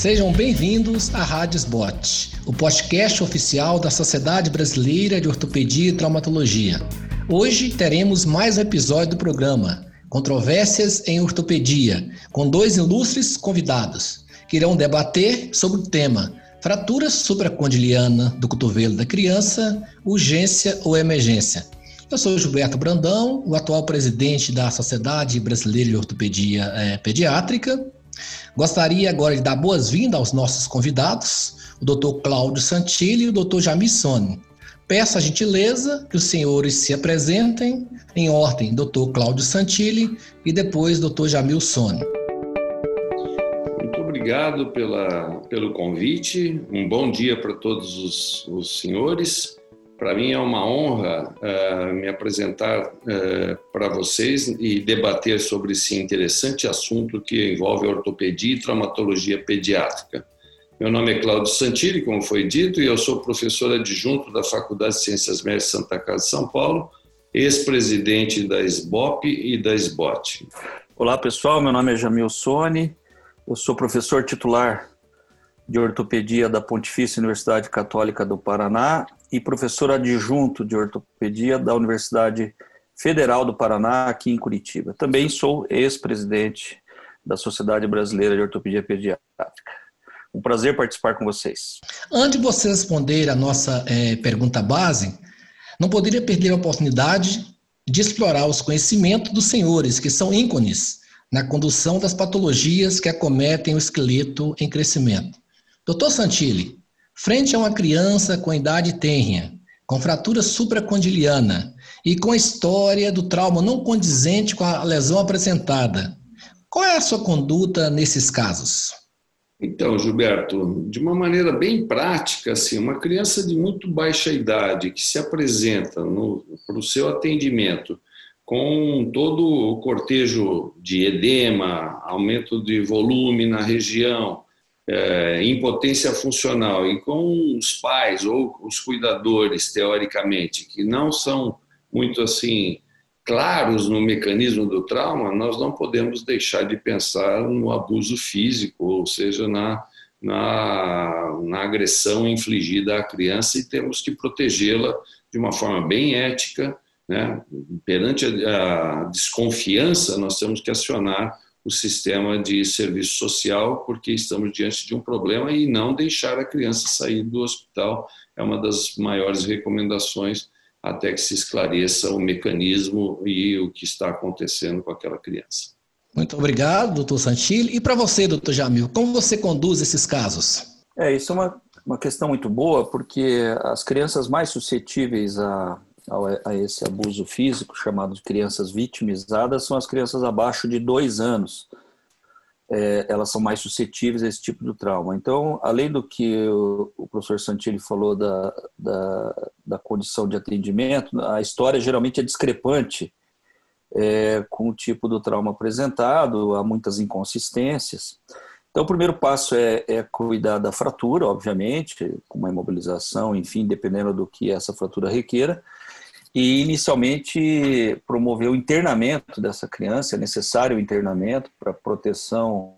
Sejam bem-vindos à Rádio Sbot, o podcast oficial da Sociedade Brasileira de Ortopedia e Traumatologia. Hoje teremos mais um episódio do programa Controvérsias em Ortopedia, com dois ilustres convidados que irão debater sobre o tema fratura supracondiliana do cotovelo da criança, urgência ou emergência. Eu sou Gilberto Brandão, o atual presidente da Sociedade Brasileira de Ortopedia é, Pediátrica. Gostaria agora de dar boas-vindas aos nossos convidados, o Dr. Cláudio Santilli e o Dr. Jamie Sone. Peço a gentileza que os senhores se apresentem em ordem, Dr. Cláudio Santilli e depois Dr. Jamil Sone. Muito obrigado pela, pelo convite. Um bom dia para todos os, os senhores. Para mim é uma honra uh, me apresentar uh, para vocês e debater sobre esse interessante assunto que envolve ortopedia e traumatologia pediátrica. Meu nome é Cláudio Santilli, como foi dito, e eu sou professor adjunto da Faculdade de Ciências Médicas Santa Casa de São Paulo, ex-presidente da SBOP e da SBOT. Olá pessoal, meu nome é Jamil Sone, eu sou professor titular de ortopedia da Pontifícia Universidade Católica do Paraná e professor adjunto de ortopedia da Universidade Federal do Paraná, aqui em Curitiba. Também sou ex-presidente da Sociedade Brasileira de Ortopedia Pediátrica. Um prazer participar com vocês. Antes de você responder a nossa é, pergunta base, não poderia perder a oportunidade de explorar os conhecimentos dos senhores, que são ícones na condução das patologias que acometem o esqueleto em crescimento. Doutor Santilli, frente a uma criança com idade tênrea, com fratura supracondiliana e com a história do trauma não condizente com a lesão apresentada, qual é a sua conduta nesses casos? Então, Gilberto, de uma maneira bem prática, assim, uma criança de muito baixa idade que se apresenta para o seu atendimento com todo o cortejo de edema, aumento de volume na região, impotência funcional e com os pais ou os cuidadores, teoricamente, que não são muito assim claros no mecanismo do trauma, nós não podemos deixar de pensar no abuso físico, ou seja, na, na, na agressão infligida à criança e temos que protegê-la de uma forma bem ética. Né? Perante a, a desconfiança, nós temos que acionar o sistema de serviço social, porque estamos diante de um problema e não deixar a criança sair do hospital é uma das maiores recomendações até que se esclareça o mecanismo e o que está acontecendo com aquela criança. Muito obrigado, doutor Santilli. E para você, doutor Jamil, como você conduz esses casos? É, isso é uma, uma questão muito boa, porque as crianças mais suscetíveis a, a, esse abuso físico, chamado de crianças vitimizadas, são as crianças abaixo de dois anos. É, elas são mais suscetíveis a esse tipo de trauma. Então, além do que o, o professor Santilli falou da, da, da, condição de atendimento, a história geralmente é discrepante é, com o tipo do trauma apresentado, há muitas inconsistências. Então, o primeiro passo é, é, cuidar da fratura, obviamente, com uma imobilização, enfim, dependendo do que essa fratura requeira e inicialmente promoveu o internamento dessa criança, é necessário o internamento para proteção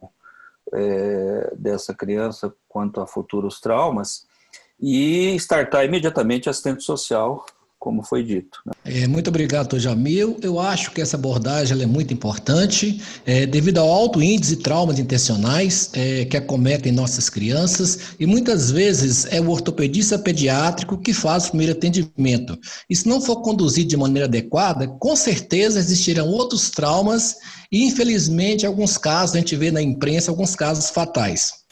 é, dessa criança quanto a futuros traumas e startar imediatamente assistente social como foi dito. Né? É, muito obrigado, doutor Jamil. Eu acho que essa abordagem é muito importante, é, devido ao alto índice de traumas intencionais é, que acometem nossas crianças, e muitas vezes é o ortopedista pediátrico que faz o primeiro atendimento. E se não for conduzido de maneira adequada, com certeza existirão outros traumas, e infelizmente, alguns casos, a gente vê na imprensa alguns casos fatais.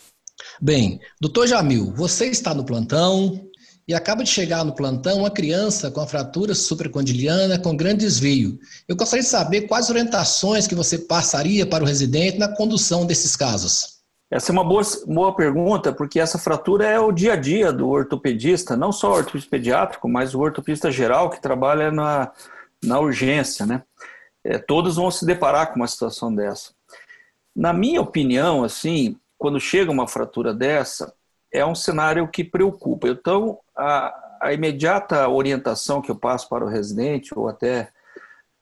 Bem, doutor Jamil, você está no plantão, e acaba de chegar no plantão uma criança com a fratura supracondiliana com grande desvio. Eu gostaria de saber quais orientações que você passaria para o residente na condução desses casos. Essa é uma boa, boa pergunta, porque essa fratura é o dia a dia do ortopedista, não só o ortopedista pediátrico, mas o ortopedista geral que trabalha na, na urgência, né? É, todos vão se deparar com uma situação dessa. Na minha opinião, assim, quando chega uma fratura dessa, é um cenário que preocupa. Então, a, a imediata orientação que eu passo para o residente ou até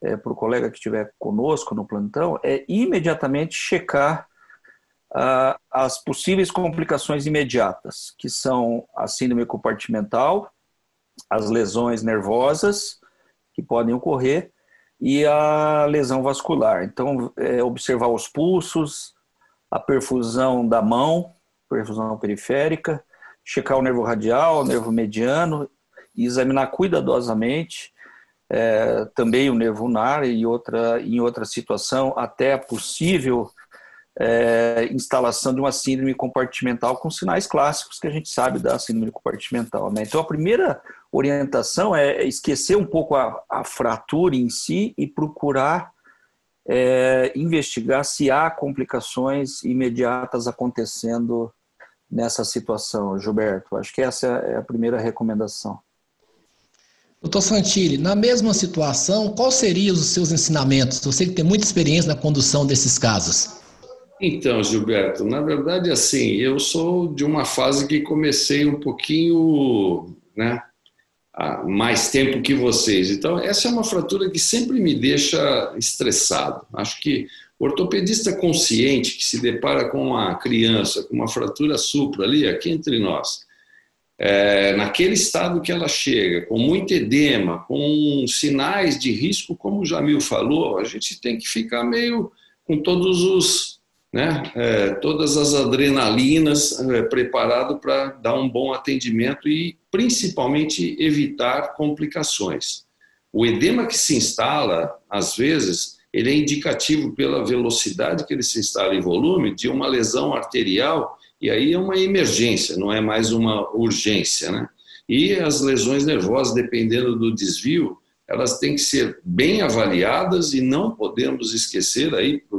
é, para o colega que estiver conosco no plantão é imediatamente checar as possíveis complicações imediatas, que são a síndrome compartimental, as lesões nervosas que podem ocorrer e a lesão vascular. Então, é, observar os pulsos, a perfusão da mão, perfusão periférica, checar o nervo radial, o nervo mediano e examinar cuidadosamente é, também o nervo ulnar e outra, em outra situação até a possível é, instalação de uma síndrome compartimental com sinais clássicos que a gente sabe da síndrome compartimental. Né? Então, a primeira orientação é esquecer um pouco a, a fratura em si e procurar é, investigar se há complicações imediatas acontecendo nessa situação, Gilberto. Acho que essa é a primeira recomendação. Doutor Santilli, na mesma situação, quais seriam os seus ensinamentos? Você que tem muita experiência na condução desses casos. Então, Gilberto, na verdade, assim, eu sou de uma fase que comecei um pouquinho, né, há mais tempo que vocês. Então, essa é uma fratura que sempre me deixa estressado. Acho que o ortopedista consciente que se depara com uma criança com uma fratura supra ali, aqui entre nós, é, naquele estado que ela chega, com muito edema, com sinais de risco, como o Jamil falou, a gente tem que ficar meio com todos os né, é, todas as adrenalinas é, preparado para dar um bom atendimento e principalmente evitar complicações. O edema que se instala, às vezes, ele é indicativo pela velocidade que ele se instala em volume de uma lesão arterial e aí é uma emergência, não é mais uma urgência, né? E as lesões nervosas, dependendo do desvio, elas têm que ser bem avaliadas e não podemos esquecer aí para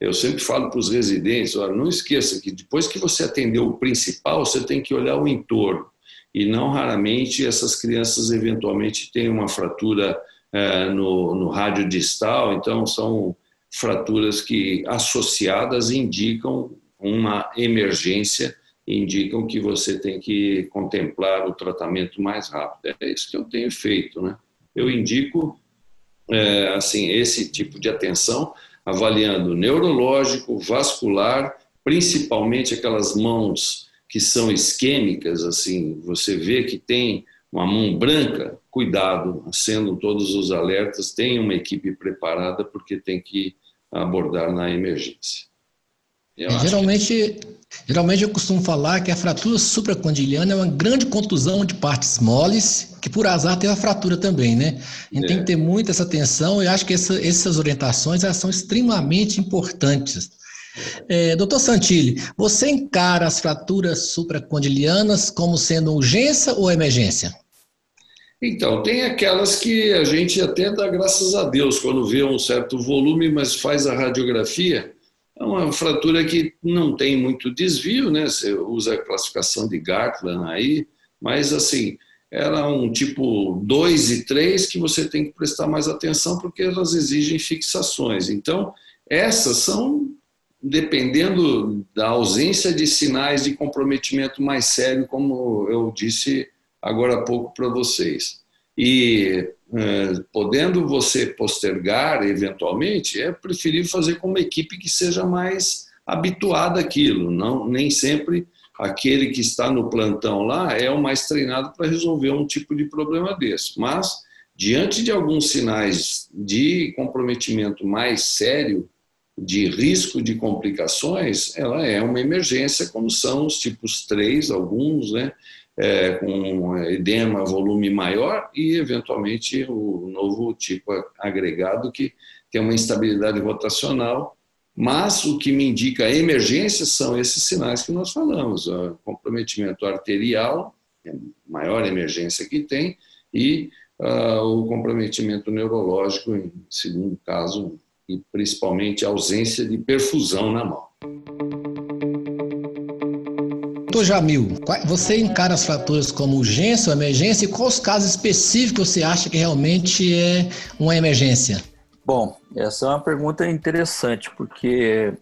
eu sempre falo para os residentes, olha, não esqueça que depois que você atendeu o principal, você tem que olhar o entorno. E não raramente essas crianças eventualmente têm uma fratura é, no, no rádio distal, então são fraturas que associadas indicam uma emergência, indicam que você tem que contemplar o tratamento mais rápido. É isso que eu tenho feito, né? Eu indico é, assim esse tipo de atenção avaliando neurológico, vascular, principalmente aquelas mãos que são isquêmicas, assim, você vê que tem uma mão branca, cuidado, sendo todos os alertas, tem uma equipe preparada porque tem que abordar na emergência. É, geralmente, geralmente eu costumo falar que a fratura supracondiliana é uma grande contusão de partes moles, que por azar tem a fratura também, né? A gente é. tem que ter muita essa atenção e acho que essa, essas orientações elas são extremamente importantes. É, doutor Santilli, você encara as fraturas supracondilianas como sendo urgência ou emergência? Então, tem aquelas que a gente até dá graças a Deus quando vê um certo volume, mas faz a radiografia é uma fratura que não tem muito desvio, né? Você usa a classificação de Gartland aí, mas assim, era um tipo 2 e 3 que você tem que prestar mais atenção porque elas exigem fixações. Então, essas são, dependendo da ausência de sinais de comprometimento mais sério, como eu disse agora há pouco para vocês. E é, podendo você postergar eventualmente, é preferível fazer com uma equipe que seja mais habituada àquilo. Não, nem sempre aquele que está no plantão lá é o mais treinado para resolver um tipo de problema desse. Mas, diante de alguns sinais de comprometimento mais sério, de risco de complicações, ela é uma emergência, como são os tipos 3, alguns, né? É, com edema, volume maior e, eventualmente, o novo tipo agregado que tem uma instabilidade rotacional. Mas o que me indica emergência são esses sinais que nós falamos: o comprometimento arterial, é maior emergência que tem, e uh, o comprometimento neurológico, em segundo caso, e principalmente ausência de perfusão na mão. Doutor Jamil, você encara as fraturas como urgência ou emergência e quais casos específicos você acha que realmente é uma emergência? Bom, essa é uma pergunta interessante, porque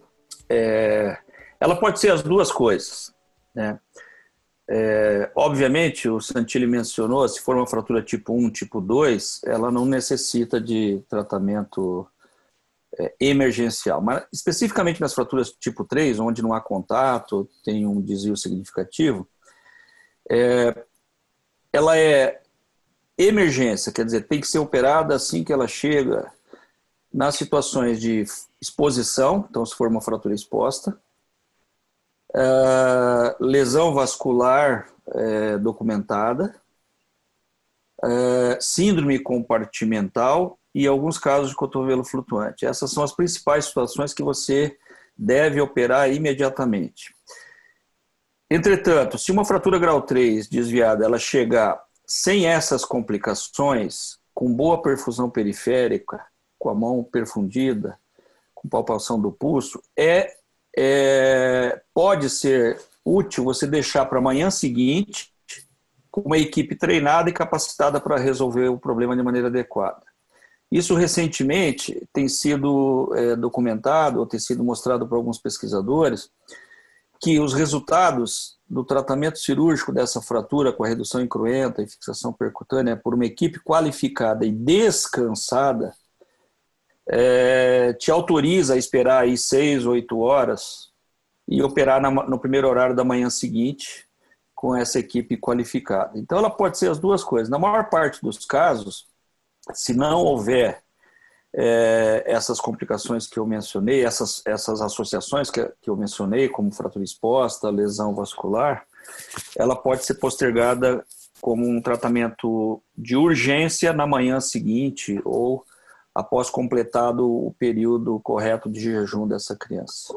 é, ela pode ser as duas coisas. Né? É, obviamente, o Santilli mencionou, se for uma fratura tipo 1, tipo 2, ela não necessita de tratamento é, emergencial. Mas especificamente nas fraturas tipo 3, onde não há contato, tem um desvio significativo, é, ela é emergência, quer dizer, tem que ser operada assim que ela chega nas situações de exposição, então se for uma fratura exposta, é, lesão vascular é, documentada, é, síndrome compartimental e alguns casos de cotovelo flutuante. Essas são as principais situações que você deve operar imediatamente. Entretanto, se uma fratura grau 3 desviada ela chegar sem essas complicações, com boa perfusão periférica, com a mão perfundida, com palpação do pulso, é, é pode ser útil você deixar para amanhã seguinte com uma equipe treinada e capacitada para resolver o problema de maneira adequada. Isso recentemente tem sido é, documentado, ou tem sido mostrado por alguns pesquisadores, que os resultados do tratamento cirúrgico dessa fratura com a redução incruenta e fixação percutânea por uma equipe qualificada e descansada é, te autoriza a esperar aí seis, oito horas e operar na, no primeiro horário da manhã seguinte com essa equipe qualificada. Então ela pode ser as duas coisas. Na maior parte dos casos, se não houver é, essas complicações que eu mencionei, essas, essas associações que, que eu mencionei, como fratura exposta, lesão vascular, ela pode ser postergada como um tratamento de urgência na manhã seguinte ou após completado o período correto de jejum dessa criança.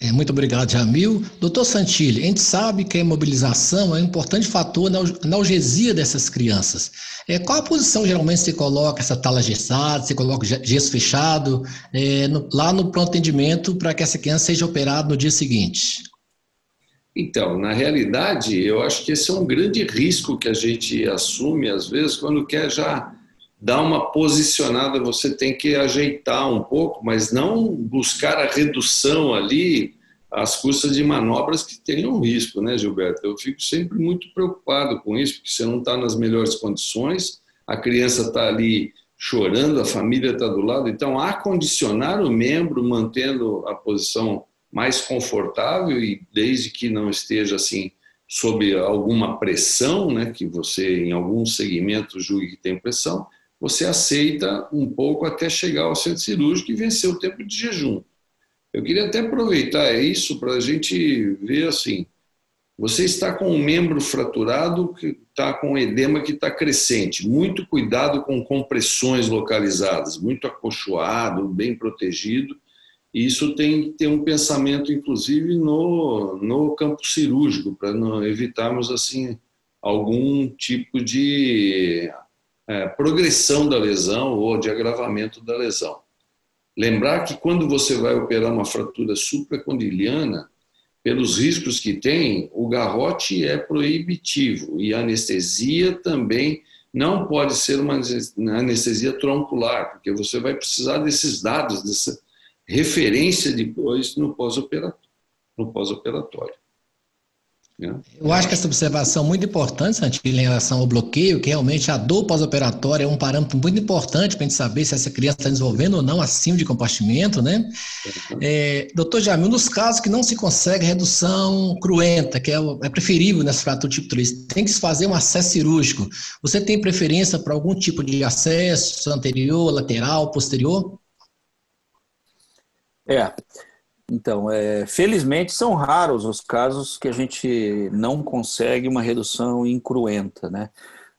É, muito obrigado, Jamil. Doutor Santilli, a gente sabe que a imobilização é um importante fator na analgesia dessas crianças. É, qual a posição geralmente você coloca essa tala gessada, você coloca gesso fechado, é, no, lá no pronto atendimento para que essa criança seja operada no dia seguinte? Então, na realidade, eu acho que esse é um grande risco que a gente assume, às vezes, quando quer já dar uma posicionada, você tem que ajeitar um pouco, mas não buscar a redução ali às custas de manobras que tenham risco, né, Gilberto? Eu fico sempre muito preocupado com isso, porque você não está nas melhores condições, a criança está ali chorando, a família está do lado, então acondicionar o membro mantendo a posição mais confortável e desde que não esteja assim sob alguma pressão, né, que você em algum segmento julgue que tem pressão, você aceita um pouco até chegar ao centro cirúrgico e vencer o tempo de jejum. Eu queria até aproveitar isso para a gente ver assim: você está com um membro fraturado que está com edema que está crescente. Muito cuidado com compressões localizadas, muito acolchoado, bem protegido. E isso tem que ter um pensamento, inclusive, no, no campo cirúrgico, para evitarmos assim algum tipo de é, progressão da lesão ou de agravamento da lesão. Lembrar que quando você vai operar uma fratura supracondiliana, pelos riscos que tem, o garrote é proibitivo e a anestesia também não pode ser uma anestesia troncular, porque você vai precisar desses dados, dessa referência depois no pós-operatório. No pós-operatório. É. Eu acho que essa observação é muito importante, Santilli, em relação ao bloqueio, que realmente a dor pós-operatória é um parâmetro muito importante para a gente saber se essa criança está desenvolvendo ou não acima de compartimento, né? Uhum. É, doutor Jamil, nos casos que não se consegue redução cruenta, que é, é preferível nessa fratura tipo 3, tem que se fazer um acesso cirúrgico. Você tem preferência para algum tipo de acesso, anterior, lateral, posterior? É. Então, é, felizmente são raros os casos que a gente não consegue uma redução incruenta, né?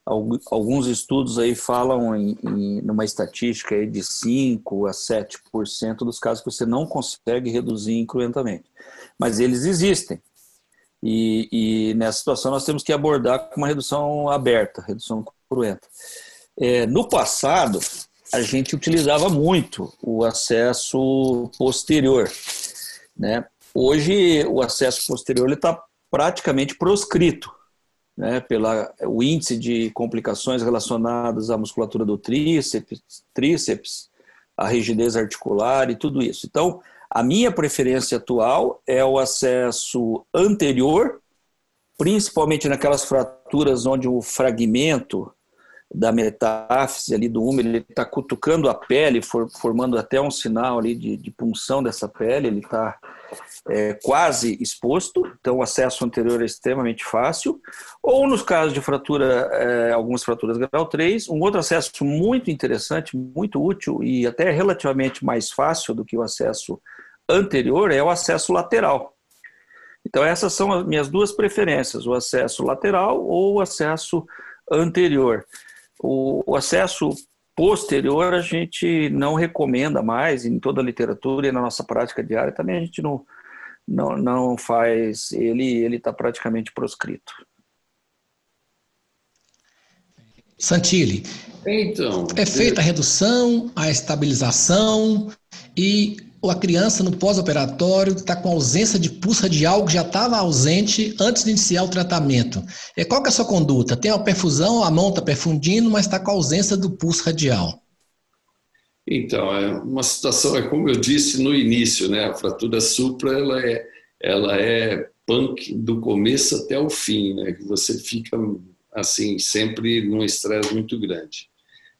Alguns estudos aí falam em, em numa estatística aí de 5 a 7% dos casos que você não consegue reduzir incruentamente. Mas eles existem. E, e, nessa situação nós temos que abordar com uma redução aberta, redução cruenta. É, no passado, a gente utilizava muito o acesso posterior né? Hoje, o acesso posterior está praticamente proscrito né, pela o índice de complicações relacionadas à musculatura do tríceps, tríceps, a rigidez articular e tudo isso. Então, a minha preferência atual é o acesso anterior, principalmente naquelas fraturas onde o fragmento da metáfise ali do úmero, ele está cutucando a pele, for, formando até um sinal ali de, de punção dessa pele, ele está é, quase exposto, então o acesso anterior é extremamente fácil, ou nos casos de fratura, é, algumas fraturas grau 3, um outro acesso muito interessante, muito útil e até relativamente mais fácil do que o acesso anterior é o acesso lateral. Então essas são as minhas duas preferências, o acesso lateral ou o acesso anterior. O, o acesso posterior a gente não recomenda mais, em toda a literatura e na nossa prática diária também a gente não, não, não faz, ele ele está praticamente proscrito. Santilli, então, é feita a redução, a estabilização e a criança no pós-operatório está com ausência de pulso radial que já estava ausente antes de iniciar o tratamento. E qual que é a sua conduta? Tem a perfusão, a mão está perfundindo, mas está com ausência do pulso radial. Então, é uma situação, é como eu disse no início, né? A fratura supra, ela é, ela é punk do começo até o fim, né? Que você fica, assim, sempre num estresse muito grande.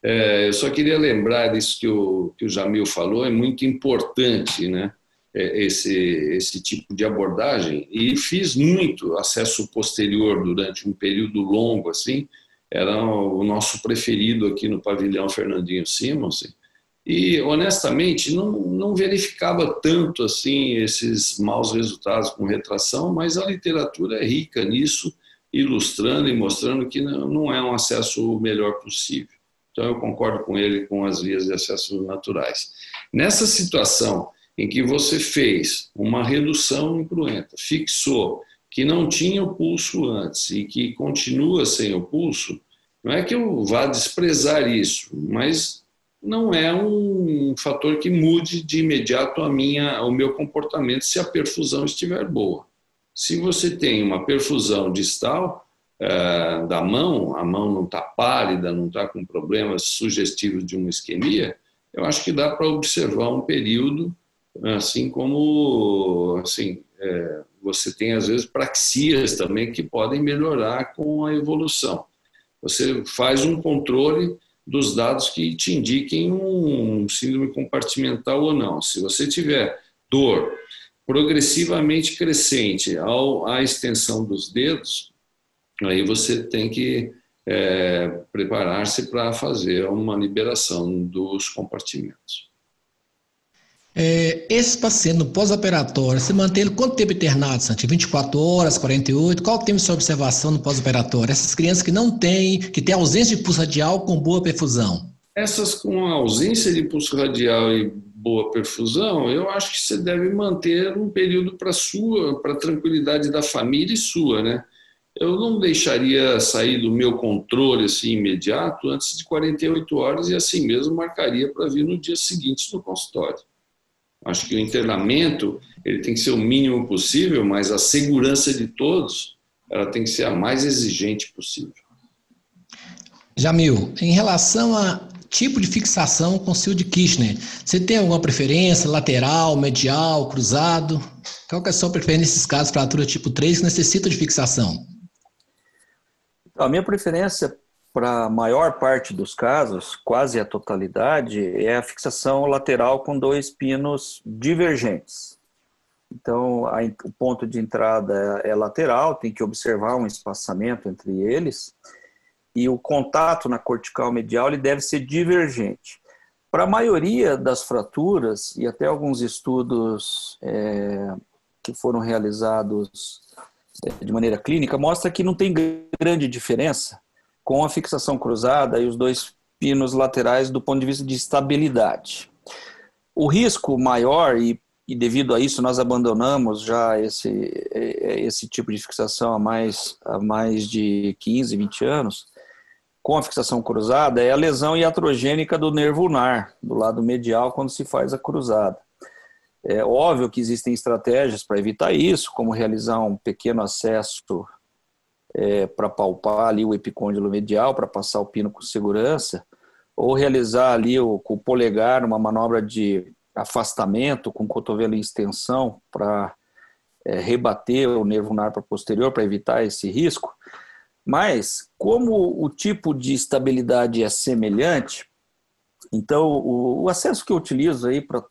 É, eu só queria lembrar isso que o, que o Jamil falou, é muito importante, né? É, esse, esse tipo de abordagem. E fiz muito acesso posterior durante um período longo assim. Era o nosso preferido aqui no pavilhão Fernandinho Simons e honestamente não, não verificava tanto assim esses maus resultados com retração mas a literatura é rica nisso ilustrando e mostrando que não é um acesso o melhor possível então, eu concordo com ele com as vias de acesso naturais. Nessa situação em que você fez uma redução incruenta, fixou que não tinha o pulso antes e que continua sem o pulso, não é que eu vá desprezar isso, mas não é um fator que mude de imediato a minha, o meu comportamento se a perfusão estiver boa. Se você tem uma perfusão distal, é, da mão, a mão não está pálida, não está com problemas sugestivos de uma isquemia, eu acho que dá para observar um período, assim como assim, é, você tem às vezes praxias também que podem melhorar com a evolução. Você faz um controle dos dados que te indiquem um síndrome compartimental ou não. Se você tiver dor progressivamente crescente ao, à extensão dos dedos, aí você tem que é, preparar-se para fazer uma liberação dos compartimentos. É, esse paciente no pós-operatório, você mantém ele quanto tempo internado, Santi? 24 horas, 48? Qual o tempo de sua observação no pós-operatório? Essas crianças que não têm, que têm ausência de pulso radial com boa perfusão. Essas com ausência de pulso radial e boa perfusão, eu acho que você deve manter um período para sua, para tranquilidade da família e sua, né? Eu não deixaria sair do meu controle assim imediato antes de 48 horas e assim mesmo marcaria para vir no dia seguinte no consultório. Acho que o internamento ele tem que ser o mínimo possível, mas a segurança de todos ela tem que ser a mais exigente possível. Jamil, em relação a tipo de fixação com o de Kirchner, você tem alguma preferência, lateral, medial, cruzado? Qual é a sua preferência nesses casos, fratura tipo 3 que necessita de fixação? A minha preferência para a maior parte dos casos, quase a totalidade, é a fixação lateral com dois pinos divergentes. Então, a, o ponto de entrada é, é lateral, tem que observar um espaçamento entre eles, e o contato na cortical medial ele deve ser divergente. Para a maioria das fraturas, e até alguns estudos é, que foram realizados de maneira clínica, mostra que não tem grande diferença com a fixação cruzada e os dois pinos laterais do ponto de vista de estabilidade. O risco maior, e, e devido a isso nós abandonamos já esse, esse tipo de fixação há mais, há mais de 15, 20 anos, com a fixação cruzada, é a lesão iatrogênica do nervo ulnar, do lado medial, quando se faz a cruzada. É óbvio que existem estratégias para evitar isso, como realizar um pequeno acesso é, para palpar ali o epicôndilo medial, para passar o pino com segurança, ou realizar ali o, com o polegar uma manobra de afastamento com o cotovelo em extensão para é, rebater o nervo ulnar para posterior para evitar esse risco. Mas, como o tipo de estabilidade é semelhante, então o, o acesso que eu utilizo aí para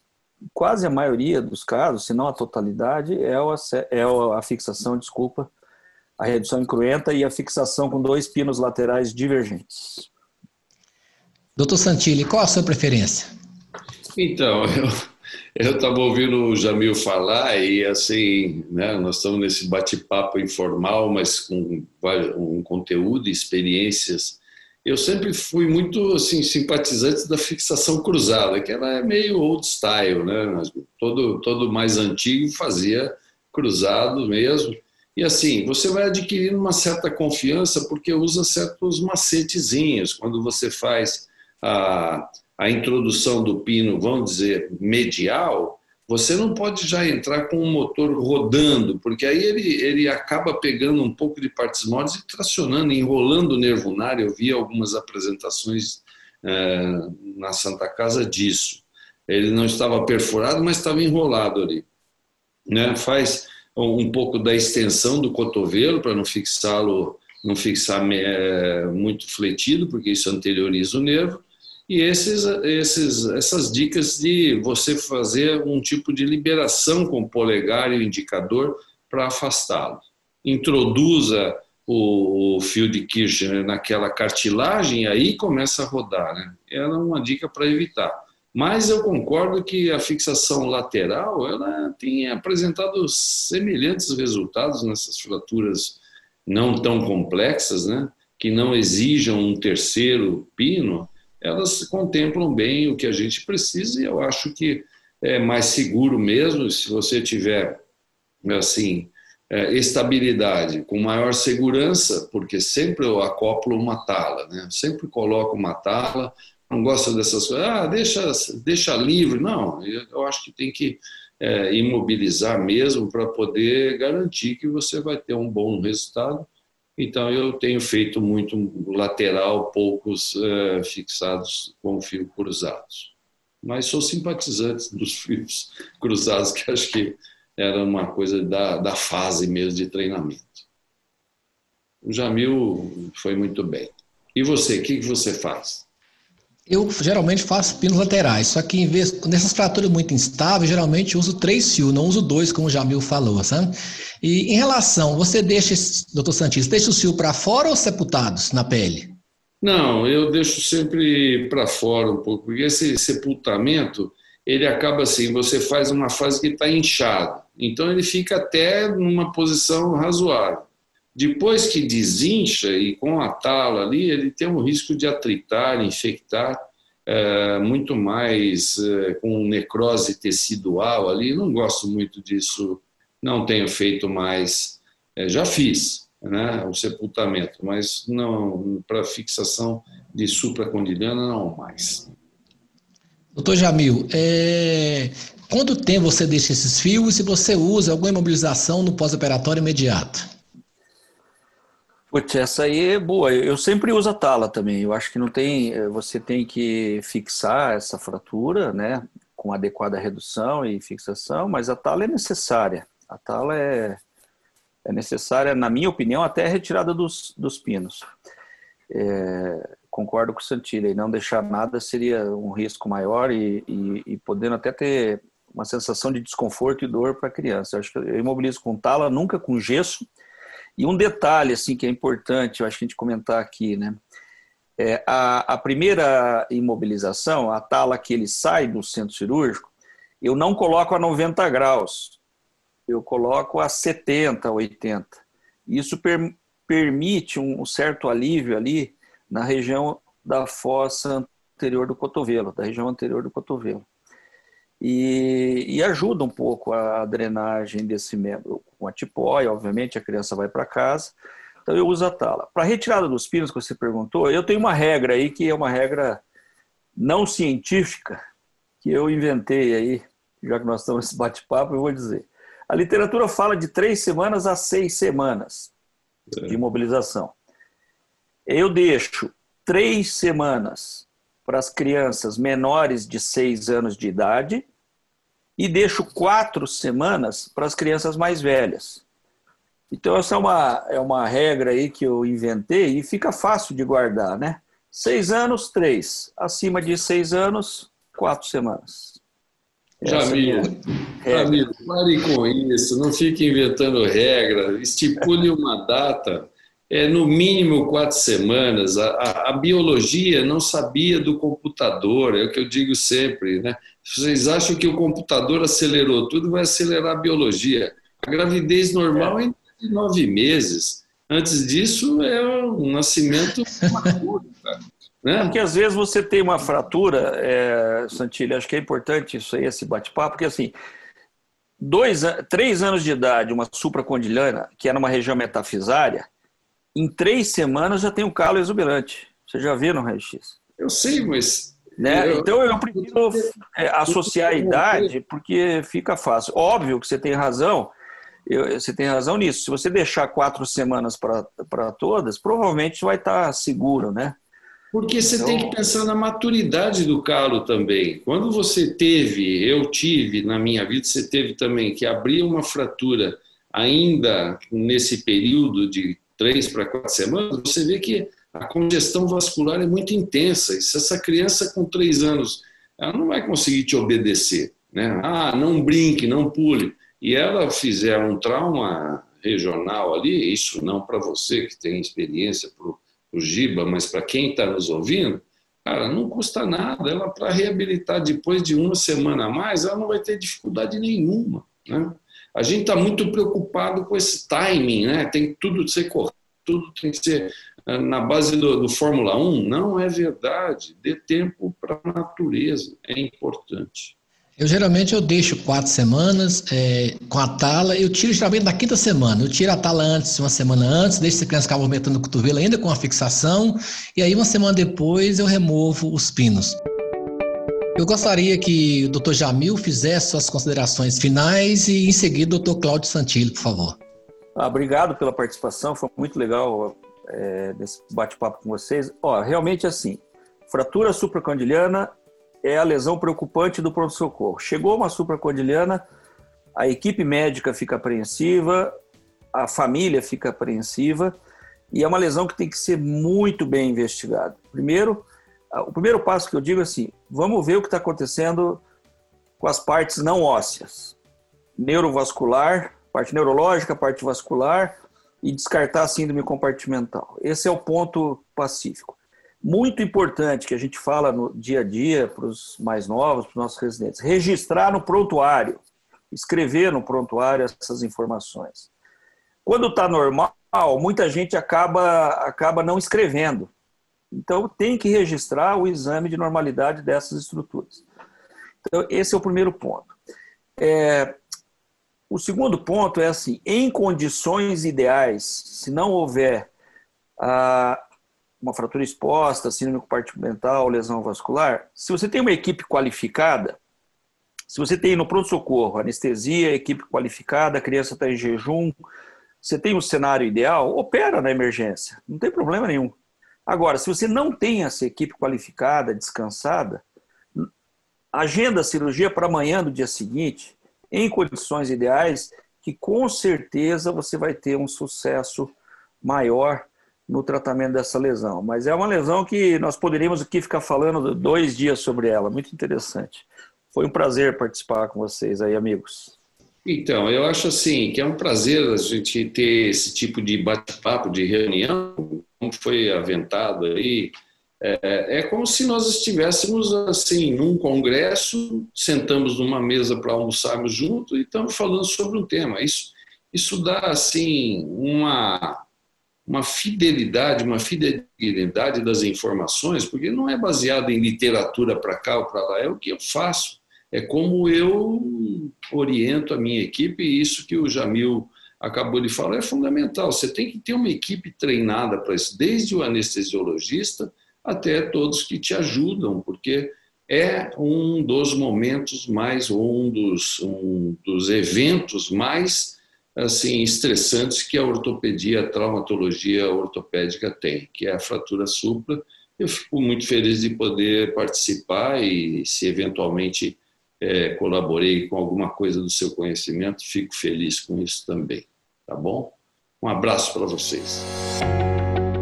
quase a maioria dos casos, se não a totalidade, é, o, é a fixação, desculpa, a redução incruenta e a fixação com dois pinos laterais divergentes. Doutor Santilli, qual a sua preferência? Então, eu estava ouvindo o Jamil falar e assim, né, nós estamos nesse bate-papo informal, mas com um conteúdo e experiências. Eu sempre fui muito assim simpatizante da fixação cruzada, que ela é meio old style, né? Todo todo mais antigo fazia cruzado mesmo. E assim, você vai adquirindo uma certa confiança porque usa certos macetezinhos quando você faz a, a introdução do pino, vamos dizer, medial, você não pode já entrar com o motor rodando, porque aí ele, ele acaba pegando um pouco de partes moles e tracionando, enrolando o nervo unário. Eu vi algumas apresentações é, na Santa Casa disso. Ele não estava perfurado, mas estava enrolado ali. Né? Faz um pouco da extensão do cotovelo para não fixá-lo, não fixar é, muito fletido, porque isso anterioriza o nervo e esses, esses, essas dicas de você fazer um tipo de liberação com o polegar e o indicador para afastá-lo. Introduza o, o fio de Kirchner naquela cartilagem e aí começa a rodar. Né? Era uma dica para evitar. Mas eu concordo que a fixação lateral ela tem apresentado semelhantes resultados nessas fraturas não tão complexas, né? que não exijam um terceiro pino, elas contemplam bem o que a gente precisa e eu acho que é mais seguro mesmo se você tiver assim é, estabilidade com maior segurança, porque sempre eu acoplo uma tala, né? Sempre coloco uma tala, não gosto dessas coisas, ah, deixa, deixa livre, não, eu acho que tem que é, imobilizar mesmo para poder garantir que você vai ter um bom resultado então, eu tenho feito muito lateral, poucos é, fixados com fio cruzados. Mas sou simpatizante dos fios cruzados, que acho que era uma coisa da, da fase mesmo de treinamento. O Jamil foi muito bem. E você, o que, que você faz? Eu geralmente faço pinos laterais, só que em vez, nessas fraturas muito instáveis, geralmente uso três fios, não uso dois, como o Jamil falou, sabe? E em relação, você deixa, doutor Santis, deixa os fios para fora ou sepultados na pele? Não, eu deixo sempre para fora um pouco, porque esse sepultamento, ele acaba assim, você faz uma fase que está inchado, então ele fica até numa posição razoável. Depois que desincha e com a tala ali, ele tem um risco de atritar, infectar, é, muito mais é, com necrose tecidual ali. Não gosto muito disso, não tenho feito mais. É, já fiz né, o sepultamento, mas não para fixação de supracondiliana, não mais. Doutor Jamil, é... quanto tempo você deixa esses fios e se você usa alguma imobilização no pós-operatório imediato? Putz, essa aí é boa. Eu sempre uso a tala também. Eu acho que não tem. Eh, você tem que fixar essa fratura, né? Com adequada redução e fixação, mas a tala é necessária. A tala é, é necessária, na minha opinião, até a retirada dos, dos pinos. É, concordo com o Santilli, não deixar nada seria um risco maior e, e, e podendo até ter uma sensação de desconforto e dor para a criança. Eu acho que eu imobilizo com tala, nunca com gesso e um detalhe assim que é importante, eu acho que a gente comentar aqui, né? É, a, a, primeira imobilização, a tala que ele sai do centro cirúrgico, eu não coloco a 90 graus, eu coloco a 70, 80. Isso per, permite um certo alívio ali na região da fossa anterior do cotovelo, da região anterior do cotovelo e, e, ajuda um pouco a drenagem desse membro. Com a tipóia, obviamente, a criança vai para casa, então eu uso a tala. Para retirada dos pinos, que você perguntou, eu tenho uma regra aí que é uma regra não científica, que eu inventei aí, já que nós estamos nesse bate-papo, eu vou dizer. A literatura fala de três semanas a seis semanas de é. imobilização. Eu deixo três semanas para as crianças menores de seis anos de idade e deixo quatro semanas para as crianças mais velhas. Então, essa é uma, é uma regra aí que eu inventei e fica fácil de guardar, né? Seis anos, três. Acima de seis anos, quatro semanas. Jamil, é Jamil, pare com isso, não fique inventando regra, estipule uma data, é no mínimo quatro semanas. A, a, a, biologia não sabia do computador, é o que eu digo sempre. Né? Vocês acham que o computador acelerou tudo, vai acelerar a biologia. A gravidez normal é de nove meses. Antes disso, é um nascimento maduro, né? Porque às vezes você tem uma fratura, é, Santilli, acho que é importante isso aí, esse bate-papo, porque assim, dois, três anos de idade, uma supracondiliana, que é numa região metafisária, em três semanas já tem um calo exuberante. Você já viu no raio-x? Eu sei, mas. Né? Eu, então eu prefiro é, associar a idade porque fica fácil. Óbvio que você tem razão, eu, você tem razão nisso. Se você deixar quatro semanas para todas, provavelmente vai estar seguro, né? Porque você então... tem que pensar na maturidade do calo também. Quando você teve, eu tive na minha vida, você teve também que abrir uma fratura ainda nesse período de três para quatro semanas, você vê que a congestão vascular é muito intensa. E se essa criança com três anos, ela não vai conseguir te obedecer. Né? Ah, não brinque, não pule. E ela fizer um trauma regional ali, isso não para você que tem experiência, para o Giba, mas para quem está nos ouvindo, cara, não custa nada. Ela, para reabilitar depois de uma semana a mais, ela não vai ter dificuldade nenhuma. Né? A gente está muito preocupado com esse timing, né? tem tudo de ser correto, tudo tem que ser na base do, do Fórmula 1. Não é verdade. Dê tempo para a natureza, é importante. Eu geralmente eu deixo quatro semanas é, com a tala, eu tiro geralmente na quinta semana. Eu tiro a tala antes, uma semana antes, deixo a criança ficar movimentando o cotovelo ainda com a fixação, e aí uma semana depois eu removo os pinos. Eu gostaria que o Dr. Jamil fizesse suas considerações finais e em seguida o Dr. Cláudio Santilli, por favor. Ah, obrigado pela participação, foi muito legal é, desse bate-papo com vocês. Ó, realmente assim, fratura supracondiliana é a lesão preocupante do pronto-socorro. Chegou uma supracondiliana, a equipe médica fica apreensiva, a família fica apreensiva, e é uma lesão que tem que ser muito bem investigada. Primeiro, o primeiro passo que eu digo é assim: vamos ver o que está acontecendo com as partes não ósseas, neurovascular, parte neurológica, parte vascular, e descartar a síndrome compartimental. Esse é o ponto pacífico muito importante que a gente fala no dia a dia para os mais novos, para os nossos residentes, registrar no prontuário, escrever no prontuário essas informações. Quando está normal, muita gente acaba, acaba não escrevendo. Então, tem que registrar o exame de normalidade dessas estruturas. Então, esse é o primeiro ponto. É, o segundo ponto é assim: em condições ideais, se não houver a, uma fratura exposta, síndrome compartimental, lesão vascular, se você tem uma equipe qualificada, se você tem no pronto-socorro anestesia, equipe qualificada, a criança está em jejum, você tem um cenário ideal, opera na emergência, não tem problema nenhum. Agora, se você não tem essa equipe qualificada, descansada, agenda a cirurgia para amanhã do dia seguinte, em condições ideais, que com certeza você vai ter um sucesso maior no tratamento dessa lesão. Mas é uma lesão que nós poderíamos aqui ficar falando dois dias sobre ela. Muito interessante. Foi um prazer participar com vocês aí, amigos. Então, eu acho assim que é um prazer a gente ter esse tipo de bate-papo, de reunião, como foi aventado aí. É, é como se nós estivéssemos assim num congresso, sentamos numa mesa para almoçarmos juntos e estamos falando sobre um tema. Isso, isso dá assim uma uma fidelidade, uma fidelidade das informações, porque não é baseado em literatura para cá ou para lá, é o que eu faço, é como eu oriento a minha equipe, e isso que o Jamil acabou de falar é fundamental. Você tem que ter uma equipe treinada para isso, desde o anestesiologista até todos que te ajudam, porque é um dos momentos mais, ou um dos, um dos eventos mais assim estressantes que a ortopedia, a traumatologia ortopédica tem, que é a fratura supra. Eu fico muito feliz de poder participar e, se eventualmente é, colaborei com alguma coisa do seu conhecimento, fico feliz com isso também. Tá bom? Um abraço para vocês.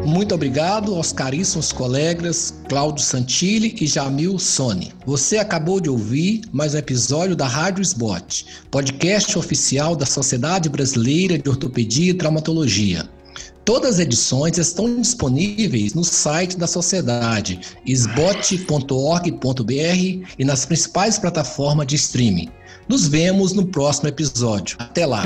Muito obrigado aos caríssimos colegas Cláudio Santilli e Jamil Sone. Você acabou de ouvir mais um episódio da Rádio Sbot, podcast oficial da Sociedade Brasileira de Ortopedia e Traumatologia. Todas as edições estão disponíveis no site da sociedade, sbot.org.br e nas principais plataformas de streaming. Nos vemos no próximo episódio. Até lá!